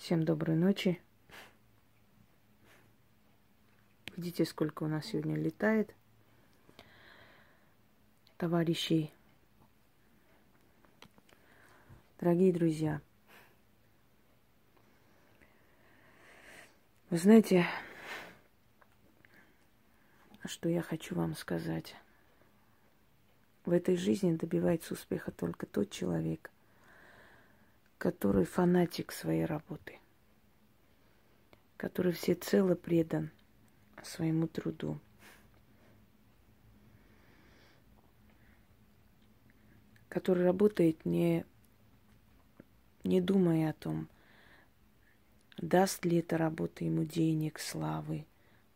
Всем доброй ночи. Видите, сколько у нас сегодня летает товарищей. Дорогие друзья, вы знаете, что я хочу вам сказать. В этой жизни добивается успеха только тот человек, который фанатик своей работы, который всецело предан своему труду. который работает не, не думая о том, даст ли эта работа ему денег, славы,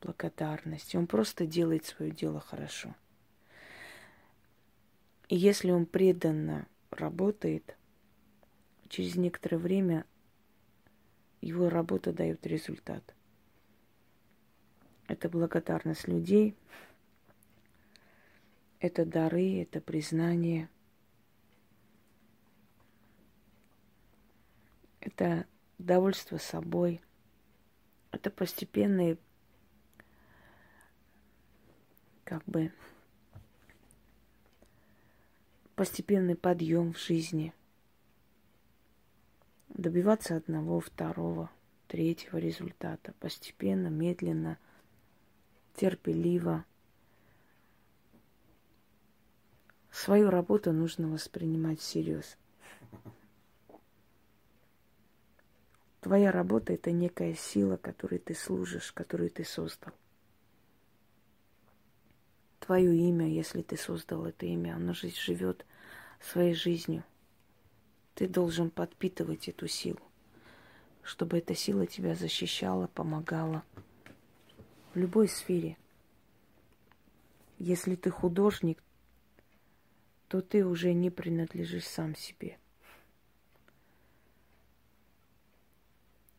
благодарности. Он просто делает свое дело хорошо. И если он преданно работает, через некоторое время его работа дает результат. Это благодарность людей, это дары, это признание, это довольство собой, это постепенный, как бы, постепенный подъем в жизни. Добиваться одного, второго, третьего результата. Постепенно, медленно, терпеливо. Свою работу нужно воспринимать всерьез. Твоя работа – это некая сила, которой ты служишь, которую ты создал. Твое имя, если ты создал это имя, оно же живет своей жизнью. Ты должен подпитывать эту силу, чтобы эта сила тебя защищала, помогала в любой сфере. Если ты художник, то ты уже не принадлежишь сам себе.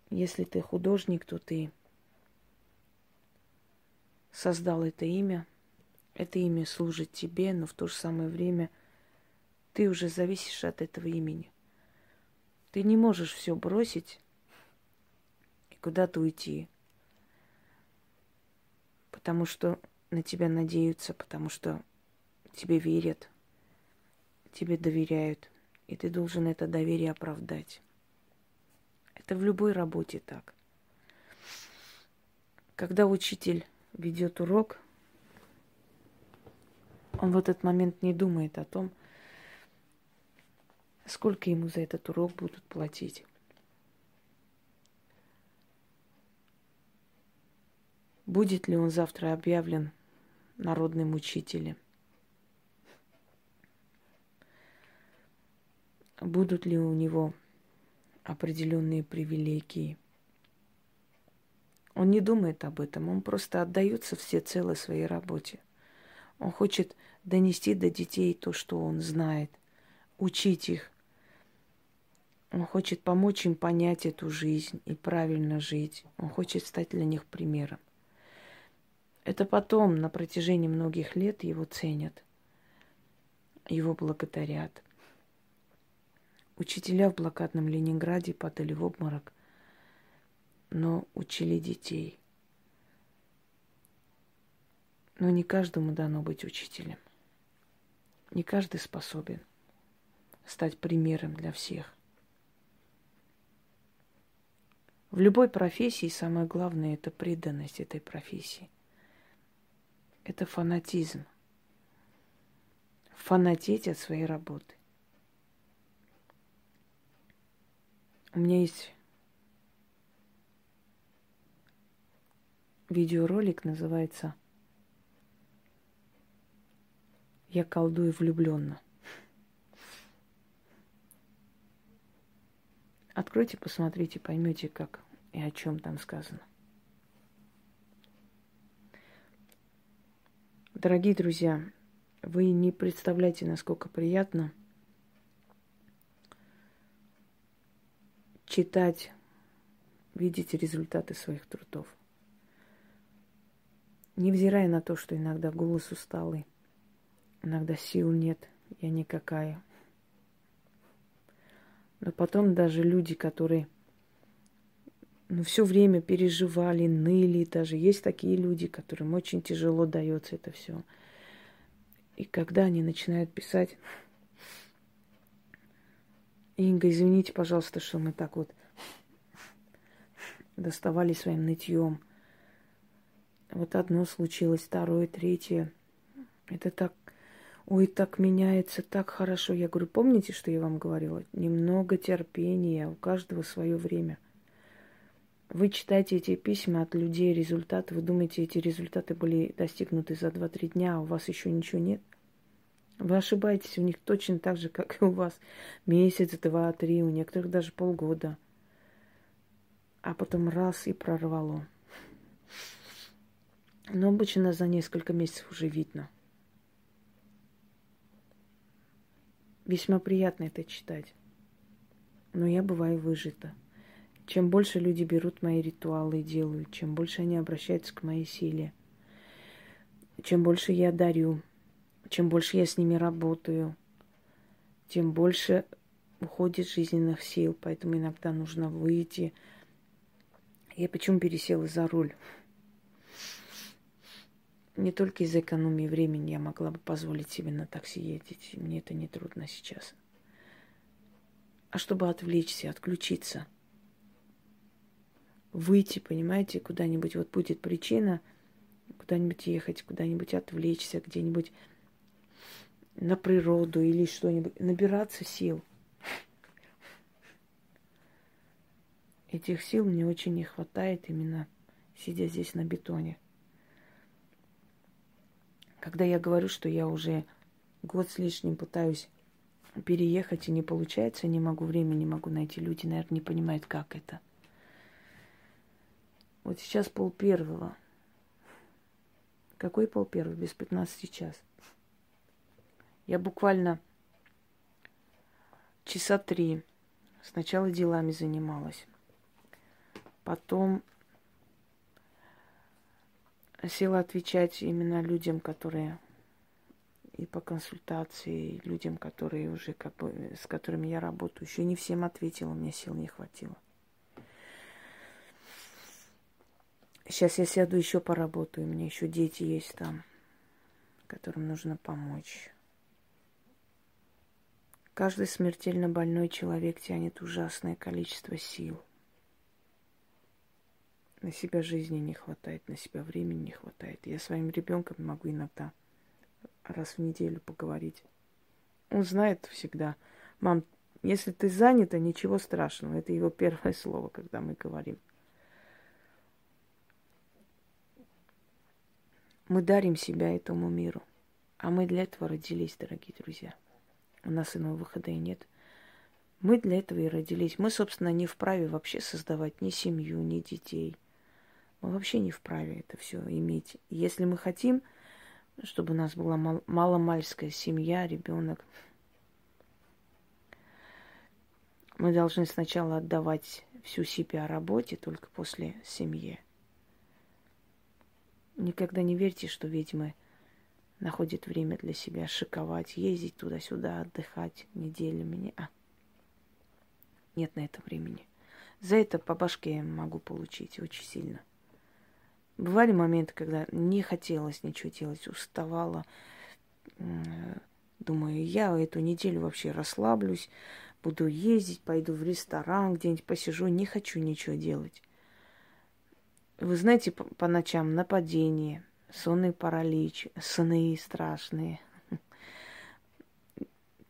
Если ты художник, то ты создал это имя. Это имя служит тебе, но в то же самое время ты уже зависишь от этого имени. Ты не можешь все бросить и куда-то уйти, потому что на тебя надеются, потому что тебе верят, тебе доверяют, и ты должен это доверие оправдать. Это в любой работе так. Когда учитель ведет урок, он в этот момент не думает о том, сколько ему за этот урок будут платить. Будет ли он завтра объявлен народным учителем? Будут ли у него определенные привилегии? Он не думает об этом, он просто отдается всецело своей работе. Он хочет донести до детей то, что он знает, учить их. Он хочет помочь им понять эту жизнь и правильно жить. Он хочет стать для них примером. Это потом, на протяжении многих лет, его ценят, его благодарят. Учителя в блокадном Ленинграде падали в обморок, но учили детей. Но не каждому дано быть учителем. Не каждый способен стать примером для всех. В любой профессии самое главное – это преданность этой профессии. Это фанатизм. Фанатеть от своей работы. У меня есть видеоролик, называется «Я колдую влюбленно». Откройте, посмотрите, поймете, как и о чем там сказано. Дорогие друзья, вы не представляете, насколько приятно читать, видеть результаты своих трудов. Невзирая на то, что иногда голос усталый, иногда сил нет, я никакая. Но потом даже люди, которые ну, все время переживали, ныли. Даже есть такие люди, которым очень тяжело дается это все. И когда они начинают писать, Инга, извините, пожалуйста, что мы так вот доставали своим нытьем. Вот одно случилось, второе, третье. Это так, ой, так меняется, так хорошо. Я говорю, помните, что я вам говорила? Немного терпения, у каждого свое время. Вы читаете эти письма от людей, результаты, вы думаете, эти результаты были достигнуты за 2-3 дня, а у вас еще ничего нет? Вы ошибаетесь, у них точно так же, как и у вас. Месяц, два, три, у некоторых даже полгода. А потом раз и прорвало. Но обычно за несколько месяцев уже видно. Весьма приятно это читать. Но я бываю выжита. Чем больше люди берут мои ритуалы и делают, чем больше они обращаются к моей силе, чем больше я дарю, чем больше я с ними работаю, тем больше уходит жизненных сил. Поэтому иногда нужно выйти. Я почему пересела за руль? Не только из-за экономии времени я могла бы позволить себе на такси ездить. Мне это не трудно сейчас. А чтобы отвлечься, отключиться. Выйти, понимаете, куда-нибудь. Вот будет причина куда-нибудь ехать, куда-нибудь отвлечься, где-нибудь на природу или что-нибудь, набираться сил. Этих сил мне очень не хватает именно сидя здесь на бетоне. Когда я говорю, что я уже год с лишним пытаюсь переехать и не получается, не могу времени, не могу найти, люди, наверное, не понимают, как это. Вот сейчас пол первого. Какой пол первого? Без 15 час. Я буквально часа три сначала делами занималась. Потом села отвечать именно людям, которые и по консультации, и людям, которые уже как бы, с которыми я работаю. Еще не всем ответила, мне сил не хватило. Сейчас я сяду еще поработаю. У меня еще дети есть там, которым нужно помочь. Каждый смертельно больной человек тянет ужасное количество сил. На себя жизни не хватает, на себя времени не хватает. Я своим ребенком могу иногда раз в неделю поговорить. Он знает всегда, мам, если ты занята, ничего страшного. Это его первое слово, когда мы говорим. Мы дарим себя этому миру. А мы для этого родились, дорогие друзья. У нас иного выхода и нет. Мы для этого и родились. Мы, собственно, не вправе вообще создавать ни семью, ни детей. Мы вообще не вправе это все иметь. Если мы хотим, чтобы у нас была мал- маломальская семья, ребенок, мы должны сначала отдавать всю себя работе, только после семьи. Никогда не верьте, что ведьмы – находит время для себя шиковать, ездить туда-сюда, отдыхать неделями. Не, а. Нет на это времени. За это по башке могу получить очень сильно. Бывали моменты, когда не хотелось ничего делать, уставала. Думаю, я эту неделю вообще расслаблюсь, буду ездить, пойду в ресторан, где-нибудь посижу, не хочу ничего делать. Вы знаете, по, по ночам нападение – сонный паралич, сны страшные.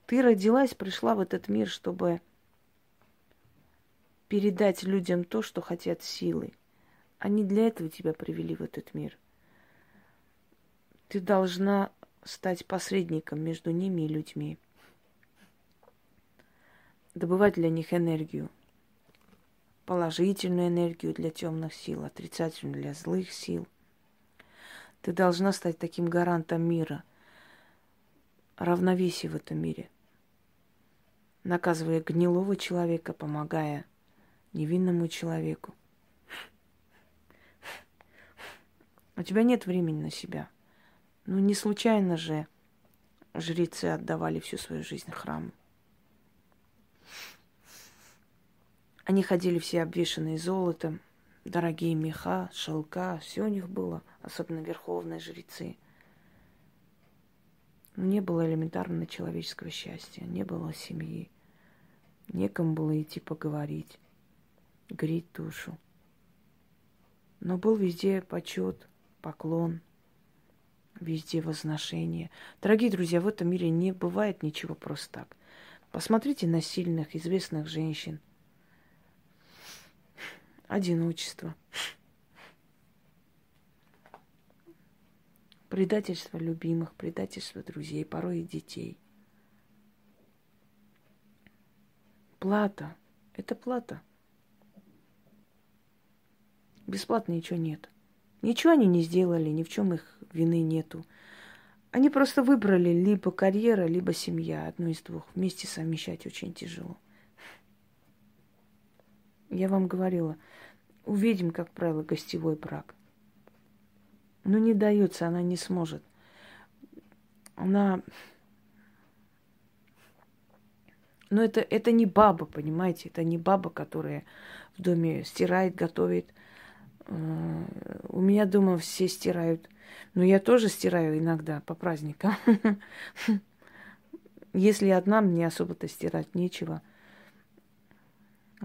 Ты родилась, пришла в этот мир, чтобы передать людям то, что хотят силы. Они для этого тебя привели в этот мир. Ты должна стать посредником между ними и людьми. Добывать для них энергию. Положительную энергию для темных сил, отрицательную для злых сил. Ты должна стать таким гарантом мира, равновесия в этом мире, наказывая гнилого человека, помогая невинному человеку. У тебя нет времени на себя. Ну, не случайно же жрецы отдавали всю свою жизнь храму. Они ходили все обвешанные золотом, дорогие меха, шелка, все у них было, особенно верховные жрецы. Но не было элементарного человеческого счастья, не было семьи, некому было идти поговорить, греть душу. Но был везде почет, поклон, везде возношение. Дорогие друзья, в этом мире не бывает ничего просто так. Посмотрите на сильных, известных женщин – одиночество, предательство любимых, предательство друзей, порой и детей. Плата. Это плата. Бесплатно ничего нет. Ничего они не сделали, ни в чем их вины нету. Они просто выбрали либо карьера, либо семья. Одно из двух. Вместе совмещать очень тяжело. Я вам говорила, у ведьм, как правило, гостевой брак. Но не дается, она не сможет. Она... Но это, это не баба, понимаете? Это не баба, которая в доме стирает, готовит. Э, у меня дома все стирают. Но я тоже стираю иногда по праздникам. Если одна, мне особо-то стирать нечего –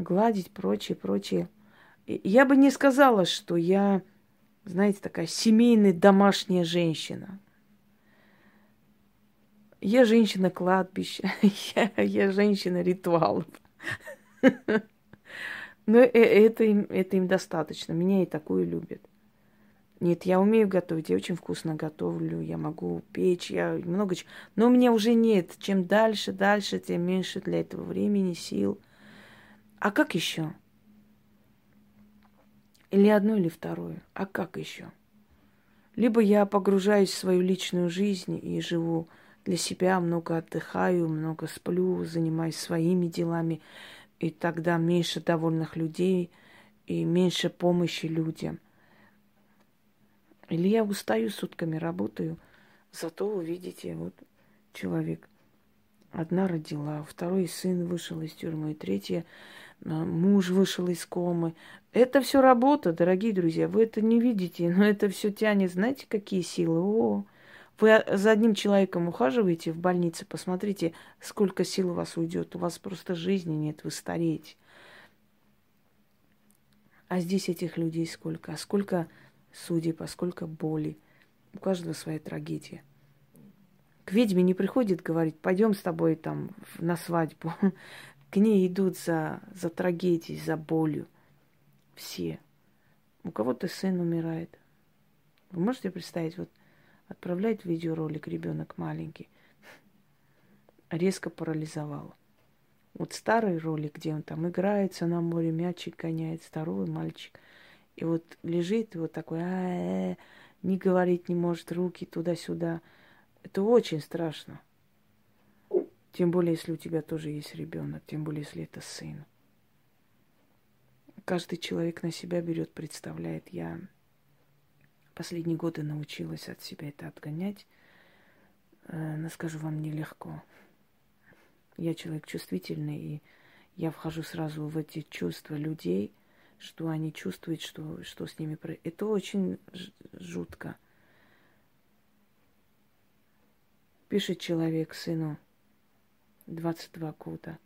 гладить, прочее, прочее. Я бы не сказала, что я, знаете, такая семейная домашняя женщина. Я женщина кладбища, я, я женщина ритуалов. Но э, это им, это им достаточно. Меня и такую любят. Нет, я умею готовить, я очень вкусно готовлю, я могу печь, я много чего. Но у меня уже нет. Чем дальше, дальше, тем меньше для этого времени, сил – а как еще? Или одно, или второе. А как еще? Либо я погружаюсь в свою личную жизнь и живу для себя, много отдыхаю, много сплю, занимаюсь своими делами, и тогда меньше довольных людей и меньше помощи людям. Или я устаю сутками, работаю, зато вы видите, вот человек. Одна родила, второй сын вышел из тюрьмы, третья муж вышел из комы. Это все работа, дорогие друзья. Вы это не видите, но это все тянет. Знаете, какие силы? О, вы за одним человеком ухаживаете в больнице, посмотрите, сколько сил у вас уйдет. У вас просто жизни нет, вы стареете. А здесь этих людей сколько? А сколько судеб, а сколько боли. У каждого своя трагедия. К ведьме не приходит говорить, пойдем с тобой там на свадьбу к ней идут за, за трагедией, за болью. Все. У кого-то сын умирает. Вы можете представить, вот отправляет видеоролик ребенок маленький, резко парализовал. Вот старый ролик, где он там играется на море, мячик гоняет, здоровый мальчик. И вот лежит вот такой, -а не говорить не может, руки туда-сюда. Это очень страшно. Тем более, если у тебя тоже есть ребенок, тем более, если это сын. Каждый человек на себя берет, представляет. Я последние годы научилась от себя это отгонять. Э, но скажу вам, нелегко. Я человек чувствительный, и я вхожу сразу в эти чувства людей, что они чувствуют, что, что с ними происходит. Это очень жутко. Пишет человек сыну – 22 года.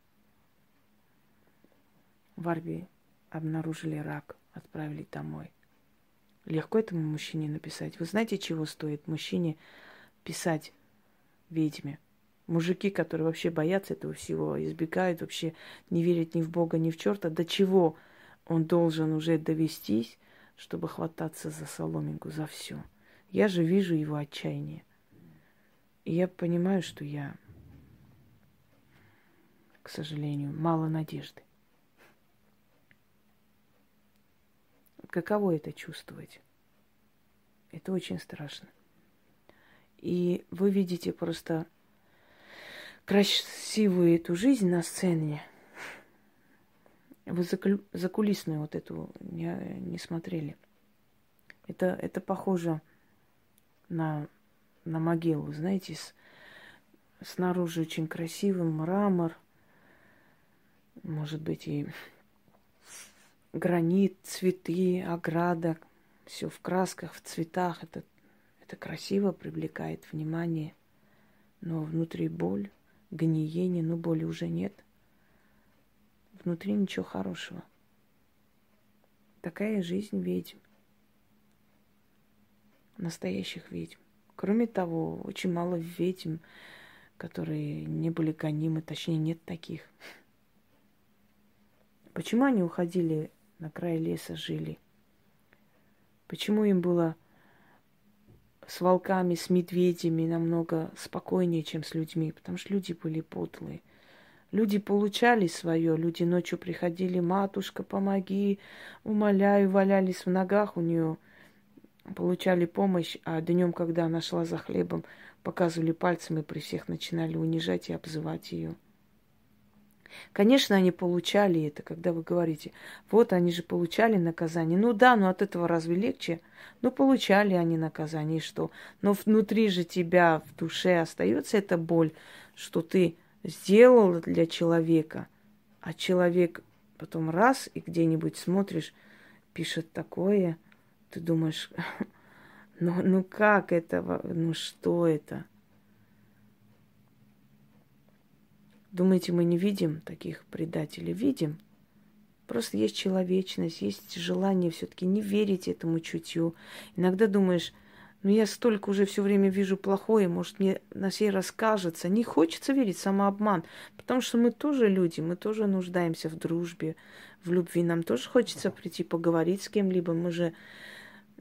В Арбии обнаружили рак, отправили домой. Легко этому мужчине написать. Вы знаете, чего стоит мужчине писать ведьме? Мужики, которые вообще боятся этого всего, избегают, вообще не верят ни в Бога, ни в черта, до чего он должен уже довестись, чтобы хвататься за соломинку, за все. Я же вижу его отчаяние. И я понимаю, что я к сожалению, мало надежды. Каково это чувствовать? Это очень страшно. И вы видите просто красивую эту жизнь на сцене. Вы закулисную вот эту не, не смотрели. Это, это похоже на, на могилу, знаете, с, снаружи очень красивый мрамор, может быть, и гранит, цветы, ограда, все в красках, в цветах. Это, это красиво, привлекает внимание. Но внутри боль, гниение, но боли уже нет. Внутри ничего хорошего. Такая жизнь ведьм. Настоящих ведьм. Кроме того, очень мало ведьм, которые не были гонимы, точнее, нет таких. Почему они уходили на край леса, жили? Почему им было с волками, с медведями намного спокойнее, чем с людьми? Потому что люди были подлые. Люди получали свое, люди ночью приходили, матушка, помоги, умоляю, валялись в ногах у нее, получали помощь, а днем, когда она шла за хлебом, показывали пальцем и при всех начинали унижать и обзывать ее. Конечно, они получали это, когда вы говорите, вот они же получали наказание. Ну да, но от этого разве легче? Ну, получали они наказание, и что? Но внутри же тебя, в душе остается эта боль, что ты сделал для человека, а человек потом раз и где-нибудь смотришь, пишет такое, ты думаешь, ну, ну как это, ну что это? Думаете, мы не видим таких предателей? Видим. Просто есть человечность, есть желание все-таки не верить этому чутью. Иногда думаешь, ну я столько уже все время вижу плохое, может мне на сей раз кажется. Не хочется верить самообман, потому что мы тоже люди, мы тоже нуждаемся в дружбе, в любви. Нам тоже хочется прийти поговорить с кем-либо. Мы же,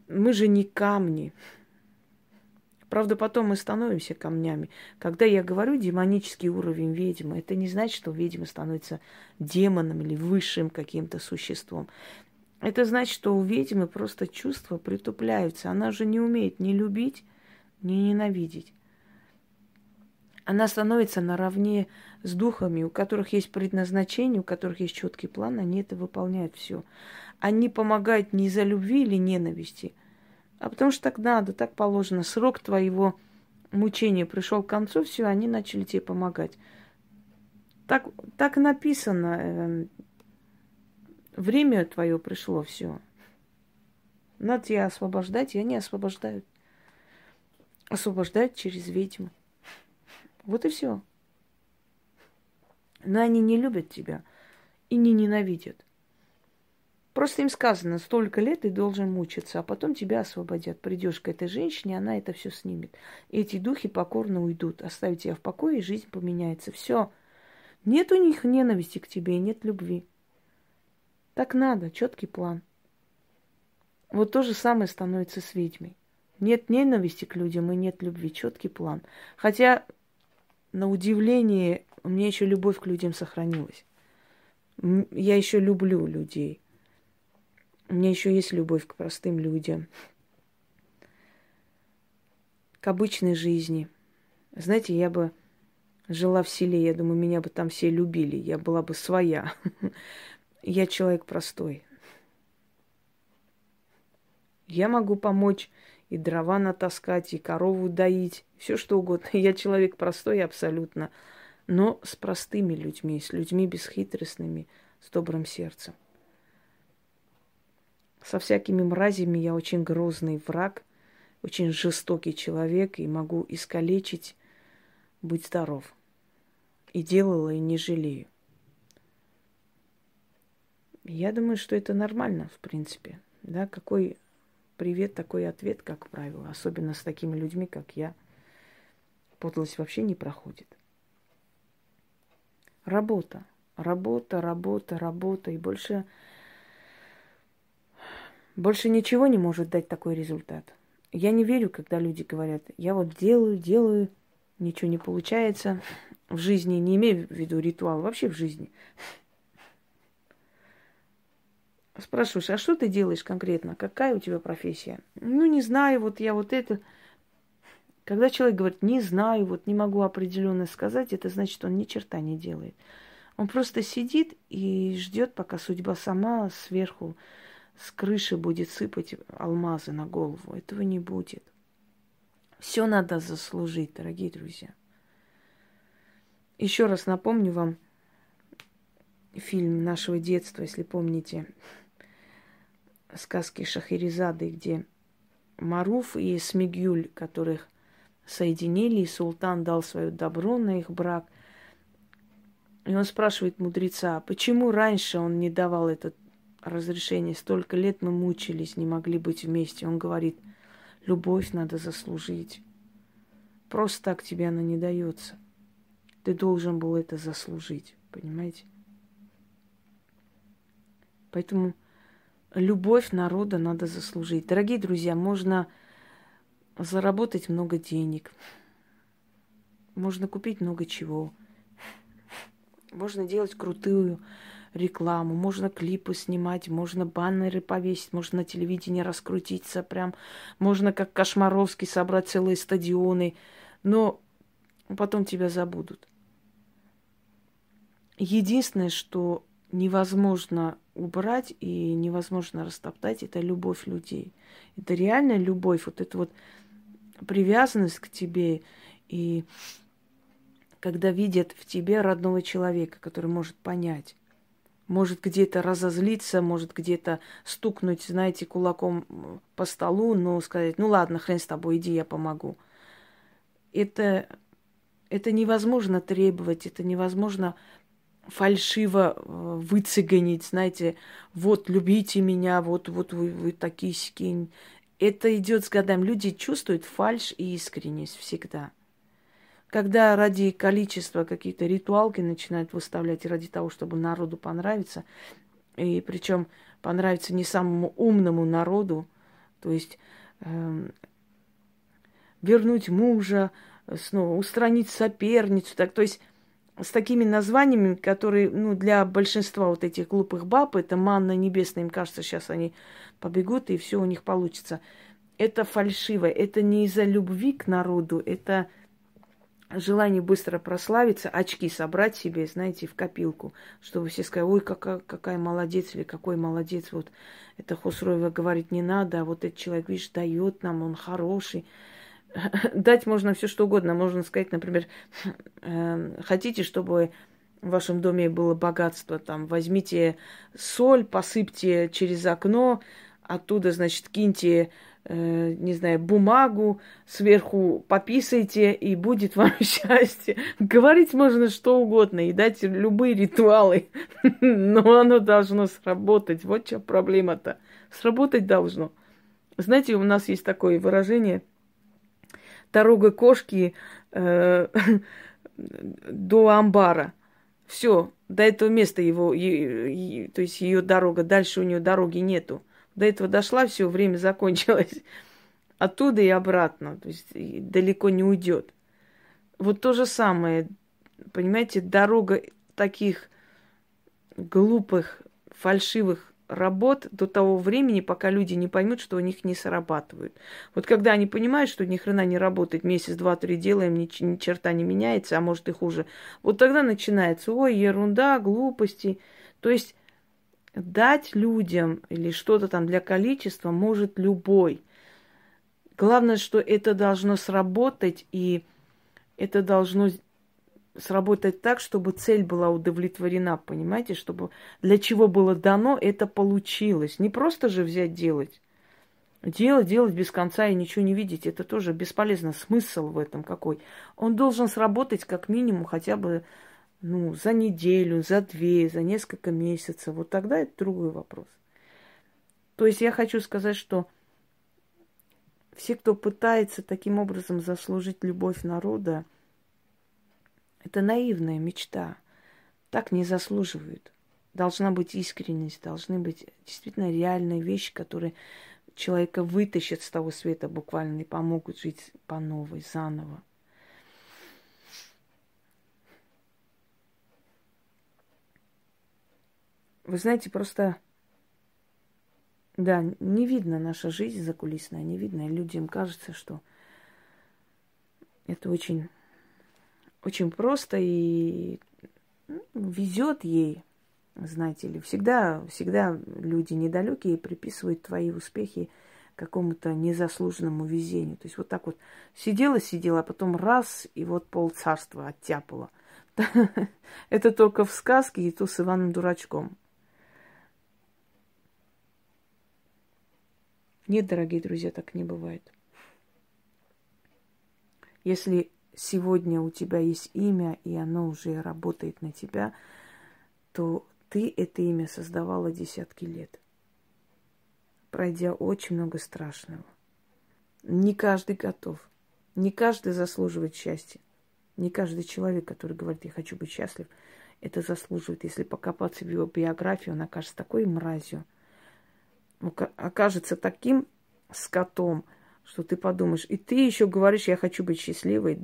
мы же не камни. Правда, потом мы становимся камнями. Когда я говорю демонический уровень ведьмы, это не значит, что ведьма становится демоном или высшим каким-то существом. Это значит, что у ведьмы просто чувства притупляются. Она же не умеет ни любить, ни ненавидеть. Она становится наравне с духами, у которых есть предназначение, у которых есть четкий план, они это выполняют все. Они помогают не за любви или ненависти – а потому что так надо, так положено. Срок твоего мучения пришел к концу, все, они начали тебе помогать. Так, так написано. Э, время твое пришло, все. Надо тебя освобождать, и они освобождают. Освобождают через ведьму. Вот и все. Но они не любят тебя и не ненавидят. Просто им сказано, столько лет ты должен мучиться, а потом тебя освободят. Придешь к этой женщине, она это все снимет. И эти духи покорно уйдут, оставят тебя в покое, и жизнь поменяется. Все. Нет у них ненависти к тебе, нет любви. Так надо, четкий план. Вот то же самое становится с ведьмой. Нет ненависти к людям и нет любви, четкий план. Хотя, на удивление, у меня еще любовь к людям сохранилась. Я еще люблю людей. У меня еще есть любовь к простым людям, к обычной жизни. Знаете, я бы жила в селе, я думаю, меня бы там все любили, я была бы своя. Я человек простой. Я могу помочь и дрова натаскать, и корову доить, все что угодно. Я человек простой абсолютно, но с простыми людьми, с людьми бесхитростными, с добрым сердцем. Со всякими мразями я очень грозный враг, очень жестокий человек и могу искалечить, будь здоров. И делала, и не жалею. Я думаю, что это нормально, в принципе. Да, какой привет, такой ответ, как правило. Особенно с такими людьми, как я. Подлость вообще не проходит. Работа. Работа, работа, работа. И больше больше ничего не может дать такой результат. Я не верю, когда люди говорят, я вот делаю, делаю, ничего не получается. В жизни, не имею в виду ритуал, вообще в жизни. Спрашиваешь, а что ты делаешь конкретно? Какая у тебя профессия? Ну, не знаю, вот я вот это. Когда человек говорит, не знаю, вот не могу определенно сказать, это значит, он ни черта не делает. Он просто сидит и ждет, пока судьба сама сверху с крыши будет сыпать алмазы на голову. Этого не будет. Все надо заслужить, дорогие друзья. Еще раз напомню вам фильм нашего детства, если помните. сказки Шахерезады, где Маруф и Смигюль, которых соединили, и султан дал свое добро на их брак. И он спрашивает мудреца, почему раньше он не давал это разрешение? Столько лет мы мучились, не могли быть вместе. Он говорит, любовь надо заслужить. Просто так тебе она не дается. Ты должен был это заслужить, понимаете? Поэтому любовь народа надо заслужить. Дорогие друзья, можно заработать много денег, можно купить много чего, можно делать крутую рекламу, можно клипы снимать, можно баннеры повесить, можно на телевидении раскрутиться прям, можно как Кошмаровский собрать целые стадионы, но потом тебя забудут. Единственное, что невозможно убрать и невозможно растоптать, это любовь людей. Это реальная любовь, вот эта вот привязанность к тебе и когда видят в тебе родного человека, который может понять, может где-то разозлиться, может где-то стукнуть, знаете, кулаком по столу, но сказать, ну ладно, хрен с тобой, иди, я помогу. Это, это невозможно требовать, это невозможно фальшиво э, выцегонить, знаете, вот любите меня, вот, вот вы, вы такие скинь. Это идет с годами. Люди чувствуют фальш и искренность всегда. Когда ради количества какие-то ритуалки начинают выставлять ради того, чтобы народу понравиться, и причем понравиться не самому умному народу, то есть э, вернуть мужа, снова устранить соперницу, так, то есть с такими названиями, которые, ну, для большинства вот этих глупых баб, это манна небесная, им кажется, сейчас они побегут, и все у них получится. Это фальшиво, это не из-за любви к народу, это желание быстро прославиться, очки собрать себе, знаете, в копилку, чтобы все сказали, ой, какая, какая молодец или какой молодец, вот это Хусроева говорит не надо, а вот этот человек, видишь, дает нам, он хороший. дать можно все что угодно. Можно сказать, например, э, хотите, чтобы в вашем доме было богатство, там, возьмите соль, посыпьте через окно, оттуда, значит, киньте, э, не знаю, бумагу, сверху пописайте, и будет вам счастье. Говорить можно что угодно и дать любые ритуалы, но оно должно сработать. Вот что проблема-то. Сработать должно. Знаете, у нас есть такое выражение – дорога кошки э, до амбара. Все, до этого места его, и, и, то есть ее дорога, дальше у нее дороги нету. До этого дошла, все, время закончилось. Оттуда и обратно, то есть далеко не уйдет. Вот то же самое, понимаете, дорога таких глупых, фальшивых работ до того времени, пока люди не поймут, что у них не срабатывают. Вот когда они понимают, что ни хрена не работает, месяц, два, три делаем, ни, ни черта не меняется, а может и хуже, вот тогда начинается, ой, ерунда, глупости. То есть дать людям или что-то там для количества может любой. Главное, что это должно сработать, и это должно сработать так, чтобы цель была удовлетворена, понимаете, чтобы для чего было дано, это получилось. Не просто же взять делать. Делать, делать без конца и ничего не видеть, это тоже бесполезно. Смысл в этом какой? Он должен сработать как минимум хотя бы ну, за неделю, за две, за несколько месяцев. Вот тогда это другой вопрос. То есть я хочу сказать, что все, кто пытается таким образом заслужить любовь народа, это наивная мечта. Так не заслуживают. Должна быть искренность, должны быть действительно реальные вещи, которые человека вытащат с того света буквально и помогут жить по новой, заново. Вы знаете, просто, да, не видно наша жизнь закулисная, не видно. Людям кажется, что это очень очень просто и ну, везет ей, знаете ли. Всегда, всегда люди недалекие приписывают твои успехи какому-то незаслуженному везению. То есть вот так вот сидела, сидела, а потом раз, и вот пол царства оттяпала. Это только в сказке и то с Иваном Дурачком. Нет, дорогие друзья, так не бывает. Если сегодня у тебя есть имя, и оно уже работает на тебя, то ты это имя создавала десятки лет, пройдя очень много страшного. Не каждый готов. Не каждый заслуживает счастья. Не каждый человек, который говорит, я хочу быть счастлив, это заслуживает. Если покопаться в его биографию, он окажется такой мразью, окажется таким скотом, что ты подумаешь, и ты еще говоришь, я хочу быть счастливой.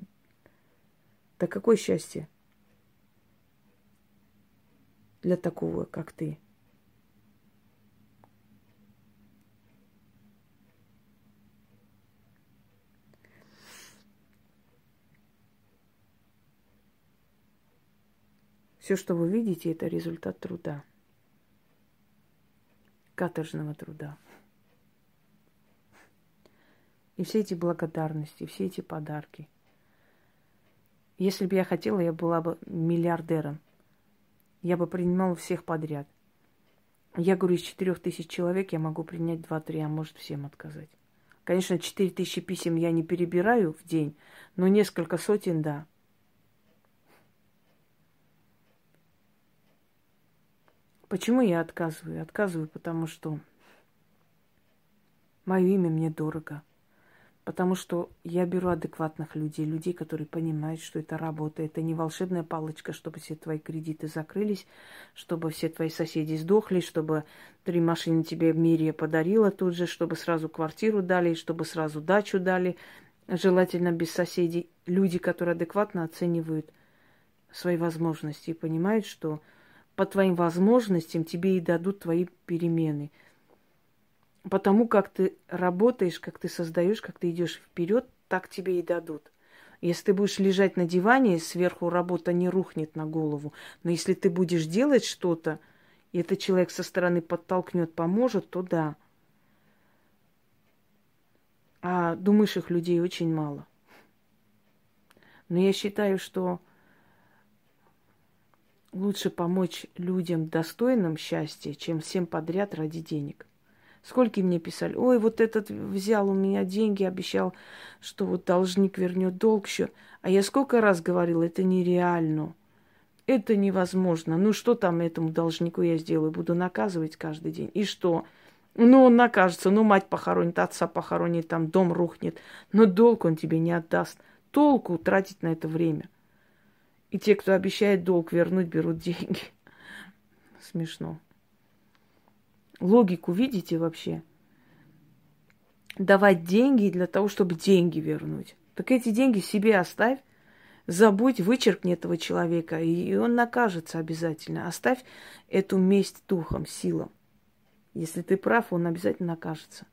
Да какое счастье для такого, как ты? Все, что вы видите, это результат труда, каторжного труда. И все эти благодарности, все эти подарки. Если бы я хотела, я была бы миллиардером. Я бы принимала всех подряд. Я говорю, из четырех тысяч человек я могу принять два-три, а может всем отказать. Конечно, четыре тысячи писем я не перебираю в день, но несколько сотен, да. Почему я отказываю? Отказываю, потому что мое имя мне дорого. Потому что я беру адекватных людей, людей, которые понимают, что это работа. Это не волшебная палочка, чтобы все твои кредиты закрылись, чтобы все твои соседи сдохли, чтобы три машины тебе мире подарила тут же, чтобы сразу квартиру дали, чтобы сразу дачу дали, желательно без соседей. Люди, которые адекватно оценивают свои возможности и понимают, что по твоим возможностям тебе и дадут твои перемены. Потому как ты работаешь, как ты создаешь, как ты идешь вперед, так тебе и дадут. Если ты будешь лежать на диване, сверху работа не рухнет на голову. Но если ты будешь делать что-то, и этот человек со стороны подтолкнет, поможет, то да. А думающих людей очень мало. Но я считаю, что лучше помочь людям достойным счастья, чем всем подряд ради денег. Сколько мне писали, ой, вот этот взял у меня деньги, обещал, что вот должник вернет долг еще. А я сколько раз говорила, это нереально. Это невозможно. Ну что там этому должнику я сделаю? Буду наказывать каждый день. И что? Ну, он накажется, ну, мать похоронит, отца похоронит, там дом рухнет. Но долг он тебе не отдаст. Толку тратить на это время – и те, кто обещает долг вернуть, берут деньги. Смешно. Логику видите вообще? Давать деньги для того, чтобы деньги вернуть. Так эти деньги себе оставь. Забудь, вычеркни этого человека, и он накажется обязательно. Оставь эту месть духом, силам. Если ты прав, он обязательно накажется.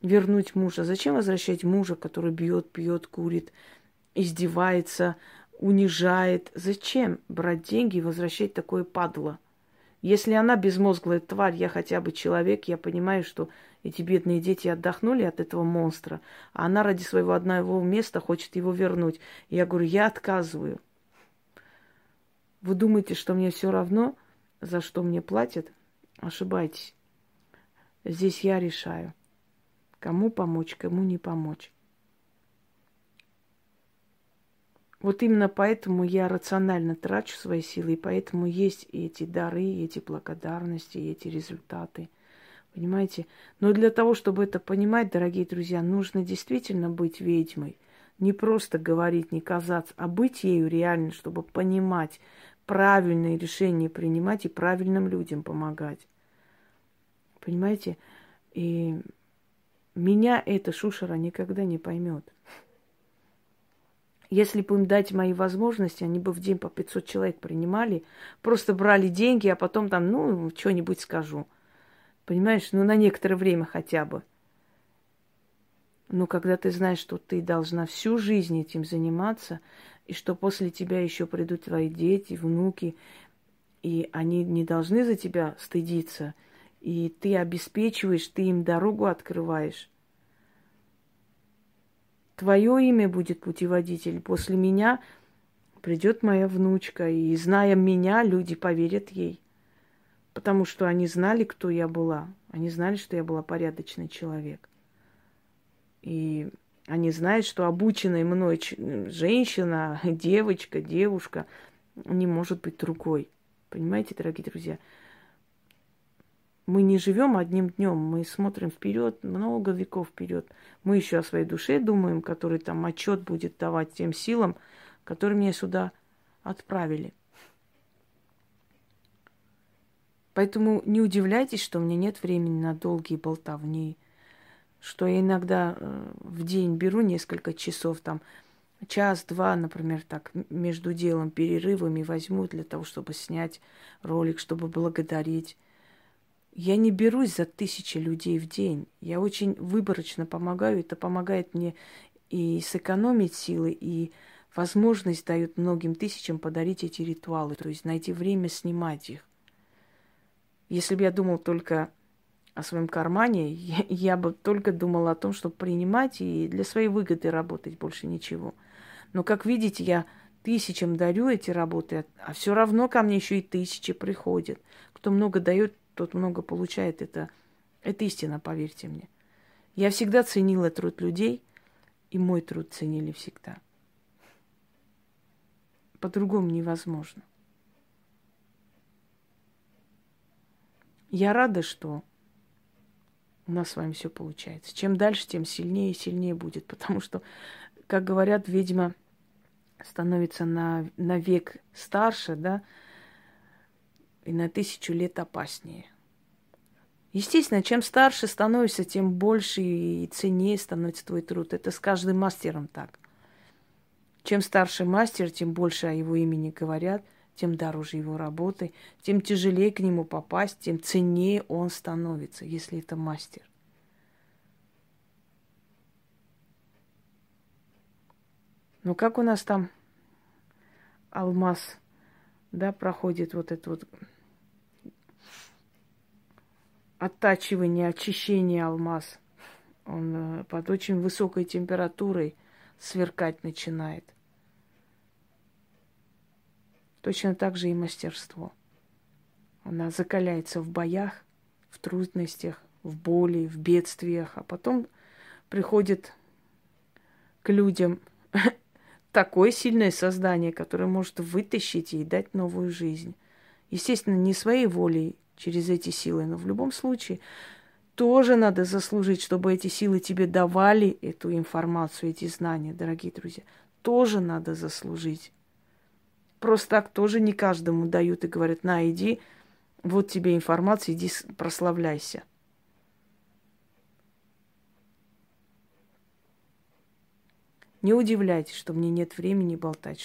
Вернуть мужа. Зачем возвращать мужа, который бьет, пьет, курит, издевается, унижает. Зачем брать деньги и возвращать такое падло? Если она безмозглая тварь, я хотя бы человек, я понимаю, что эти бедные дети отдохнули от этого монстра, а она ради своего одного места хочет его вернуть. Я говорю, я отказываю. Вы думаете, что мне все равно, за что мне платят? Ошибаетесь. Здесь я решаю, кому помочь, кому не помочь. Вот именно поэтому я рационально трачу свои силы, и поэтому есть эти дары, эти благодарности, эти результаты. Понимаете? Но для того, чтобы это понимать, дорогие друзья, нужно действительно быть ведьмой. Не просто говорить, не казаться, а быть ею реально, чтобы понимать, правильные решения принимать и правильным людям помогать. Понимаете? И меня эта шушера никогда не поймет. Если бы им дать мои возможности, они бы в день по 500 человек принимали, просто брали деньги, а потом там, ну, что-нибудь скажу. Понимаешь, ну, на некоторое время хотя бы. Но когда ты знаешь, что ты должна всю жизнь этим заниматься, и что после тебя еще придут твои дети, внуки, и они не должны за тебя стыдиться, и ты обеспечиваешь, ты им дорогу открываешь, твое имя будет путеводитель. После меня придет моя внучка, и зная меня, люди поверят ей. Потому что они знали, кто я была. Они знали, что я была порядочный человек. И они знают, что обученная мной женщина, девочка, девушка не может быть другой. Понимаете, дорогие друзья? Мы не живем одним днем, мы смотрим вперед, много веков вперед. Мы еще о своей душе думаем, который там отчет будет давать тем силам, которые меня сюда отправили. Поэтому не удивляйтесь, что у меня нет времени на долгие болтовни, что я иногда э, в день беру несколько часов, там, час-два, например, так, между делом, перерывами возьму для того, чтобы снять ролик, чтобы благодарить. Я не берусь за тысячи людей в день. Я очень выборочно помогаю. Это помогает мне и сэкономить силы, и возможность дает многим тысячам подарить эти ритуалы, то есть найти время снимать их. Если бы я думал только о своем кармане, я, я бы только думала о том, чтобы принимать и для своей выгоды работать, больше ничего. Но, как видите, я тысячам дарю эти работы, а все равно ко мне еще и тысячи приходят. Кто много дает, тот много получает. Это, это истина, поверьте мне. Я всегда ценила труд людей, и мой труд ценили всегда. По-другому невозможно. Я рада, что у нас с вами все получается. Чем дальше, тем сильнее и сильнее будет. Потому что, как говорят, ведьма становится на, на век старше, да, и на тысячу лет опаснее. Естественно, чем старше становишься, тем больше и ценнее становится твой труд. Это с каждым мастером так. Чем старше мастер, тем больше о его имени говорят – тем дороже его работы, тем тяжелее к нему попасть, тем ценнее он становится, если это мастер. Ну как у нас там алмаз, да, проходит вот это вот оттачивание, очищение алмаз. Он э, под очень высокой температурой сверкать начинает. Точно так же и мастерство. Она закаляется в боях, в трудностях, в боли, в бедствиях, а потом приходит к людям такое сильное создание, которое может вытащить и дать новую жизнь. Естественно, не своей волей через эти силы, но в любом случае тоже надо заслужить, чтобы эти силы тебе давали эту информацию, эти знания, дорогие друзья. Тоже надо заслужить. Просто так тоже не каждому дают и говорят, на, иди, вот тебе информация, иди прославляйся. Не удивляйтесь, что мне нет времени болтать,